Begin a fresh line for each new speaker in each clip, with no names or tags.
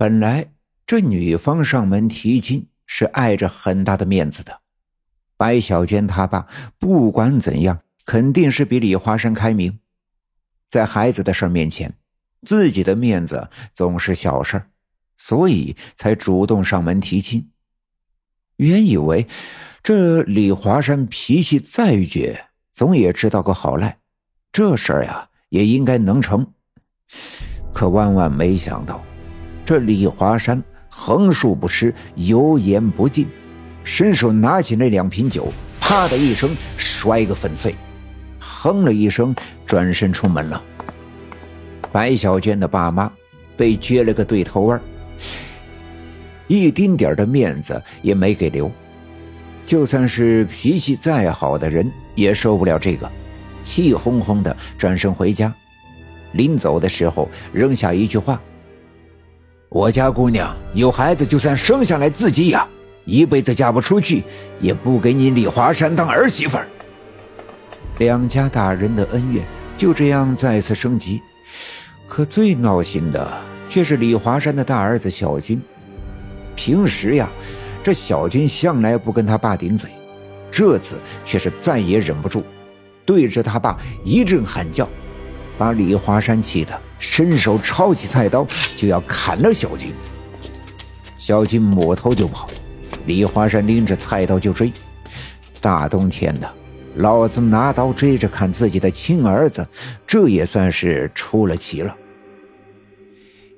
本来这女方上门提亲是碍着很大的面子的，白小娟她爸不管怎样肯定是比李华山开明，在孩子的事面前，自己的面子总是小事所以才主动上门提亲。原以为这李华山脾气再倔，总也知道个好赖，这事儿呀也应该能成。可万万没想到，这李华山横竖不吃，油盐不进，伸手拿起那两瓶酒，啪的一声摔个粉碎，哼了一声，转身出门了。白小娟的爸妈被撅了个对头弯一丁点的面子也没给留，就算是脾气再好的人也受不了这个，气哄哄的转身回家。临走的时候扔下一句话：“我家姑娘有孩子，就算生下来自己养，一辈子嫁不出去，也不给你李华山当儿媳妇儿。”两家大人的恩怨就这样再次升级，可最闹心的却是李华山的大儿子小军。平时呀，这小军向来不跟他爸顶嘴，这次却是再也忍不住，对着他爸一阵喊叫，把李华山气得伸手抄起菜刀就要砍了小军。小军抹头就跑，李华山拎着菜刀就追。大冬天的，老子拿刀追着砍自己的亲儿子，这也算是出了奇了。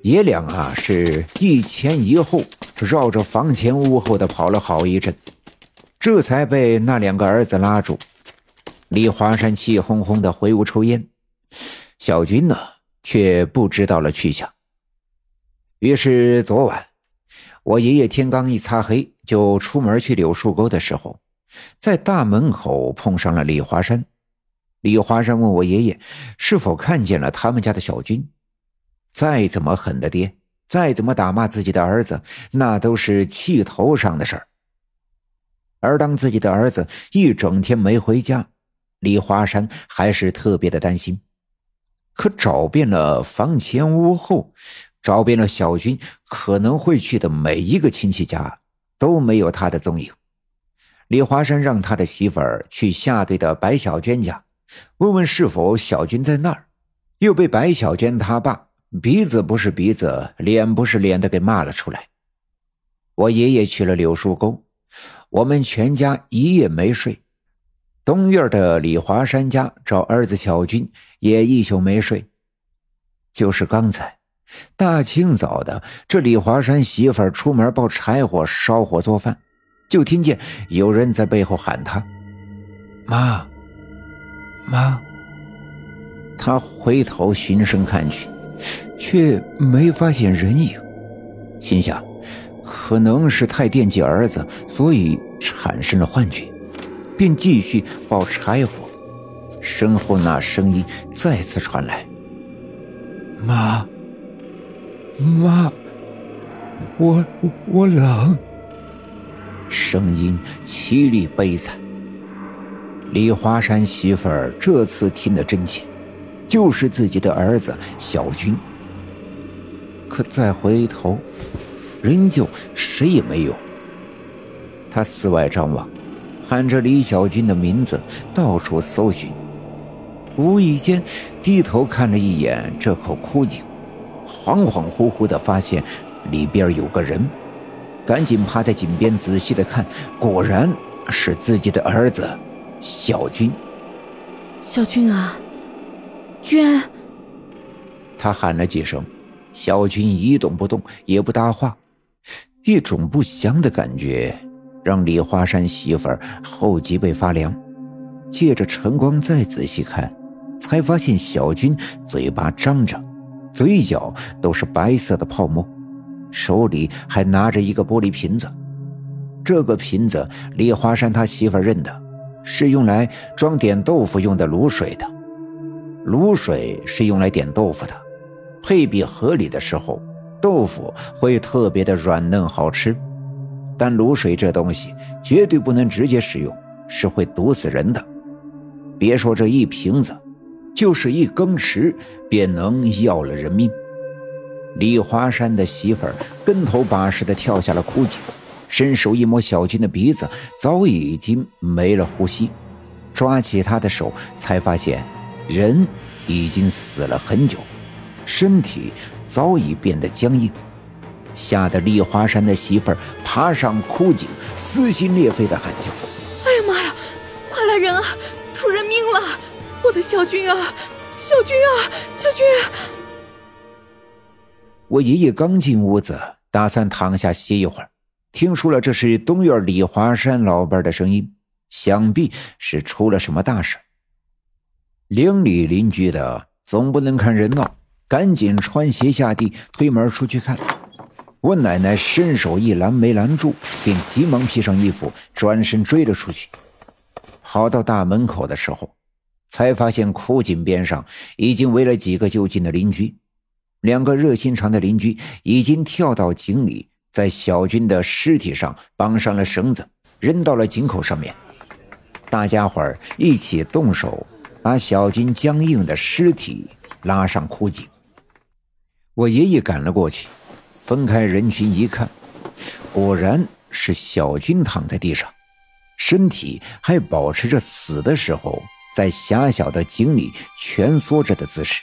爷俩啊，是一前一后绕着房前屋后的跑了好一阵，这才被那两个儿子拉住。李华山气哄哄的回屋抽烟，小军呢却不知道了去向。于是昨晚，我爷爷天刚一擦黑就出门去柳树沟的时候，在大门口碰上了李华山。李华山问我爷爷是否看见了他们家的小军。再怎么狠的爹，再怎么打骂自己的儿子，那都是气头上的事儿。而当自己的儿子一整天没回家，李华山还是特别的担心。可找遍了房前屋后，找遍了小军可能会去的每一个亲戚家，都没有他的踪影。李华山让他的媳妇儿去下队的白小娟家，问问是否小军在那儿，又被白小娟他爸。鼻子不是鼻子，脸不是脸的给骂了出来。我爷爷去了柳树沟，我们全家一夜没睡。东院的李华山家找儿子小军也一宿没睡。就是刚才，大清早的，这李华山媳妇儿出门抱柴火烧火做饭，就听见有人在背后喊他：“妈，妈。”他回头循声看去。却没发现人影，心想，可能是太惦记儿子，所以产生了幻觉，便继续抱柴火。身后那声音再次传来：“妈，妈，我我冷。”声音凄厉悲惨。李华山媳妇儿这次听得真切。就是自己的儿子小军，可再回头，仍旧谁也没有。他四外张望，喊着李小军的名字，到处搜寻。无意间低头看了一眼这口枯井，恍恍惚惚的发现里边有个人，赶紧趴在井边仔细的看，果然是自己的儿子小军。
小军啊！娟，
他喊了几声，小军一动不动，也不搭话。一种不祥的感觉让李华山媳妇儿后脊背发凉。借着晨光再仔细看，才发现小军嘴巴张着，嘴角都是白色的泡沫，手里还拿着一个玻璃瓶子。这个瓶子，李华山他媳妇儿认得，是用来装点豆腐用的卤水的。卤水是用来点豆腐的，配比合理的时候，豆腐会特别的软嫩好吃。但卤水这东西绝对不能直接食用，是会毒死人的。别说这一瓶子，就是一羹匙，便能要了人命。李华山的媳妇儿跟头把式的跳下了枯井，伸手一摸小军的鼻子，早已经没了呼吸。抓起他的手，才发现人已经死了很久，身体早已变得僵硬，吓得李华山的媳妇儿爬上枯井，撕心裂肺的喊叫：“
哎呀妈呀！快来人啊！出人命了！我的小军啊，小军啊，小军！”
我爷爷刚进屋子，打算躺下歇一会儿，听出了这是东院李华山老伴的声音。想必是出了什么大事。邻里邻居的总不能看热闹，赶紧穿鞋下地，推门出去看。我奶奶伸手一拦，没拦住，便急忙披上衣服，转身追了出去。跑到大门口的时候，才发现枯井边上已经围了几个就近的邻居。两个热心肠的邻居已经跳到井里，在小军的尸体上绑上了绳子，扔到了井口上面。大家伙儿一起动手，把小军僵硬的尸体拉上枯井。我爷爷赶了过去，分开人群一看，果然是小军躺在地上，身体还保持着死的时候在狭小的井里蜷缩着的姿势，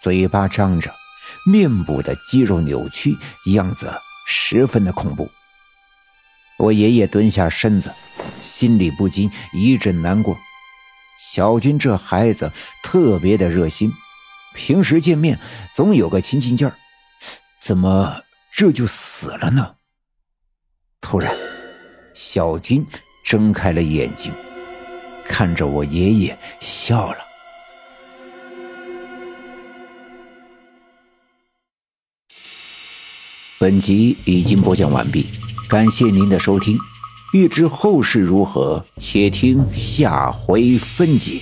嘴巴张着，面部的肌肉扭曲，样子十分的恐怖。我爷爷蹲下身子。心里不禁一阵难过。小军这孩子特别的热心，平时见面总有个亲近劲儿，怎么这就死了呢？突然，小军睁开了眼睛，看着我爷爷笑了。本集已经播讲完毕，感谢您的收听。欲知后事如何，且听下回分解。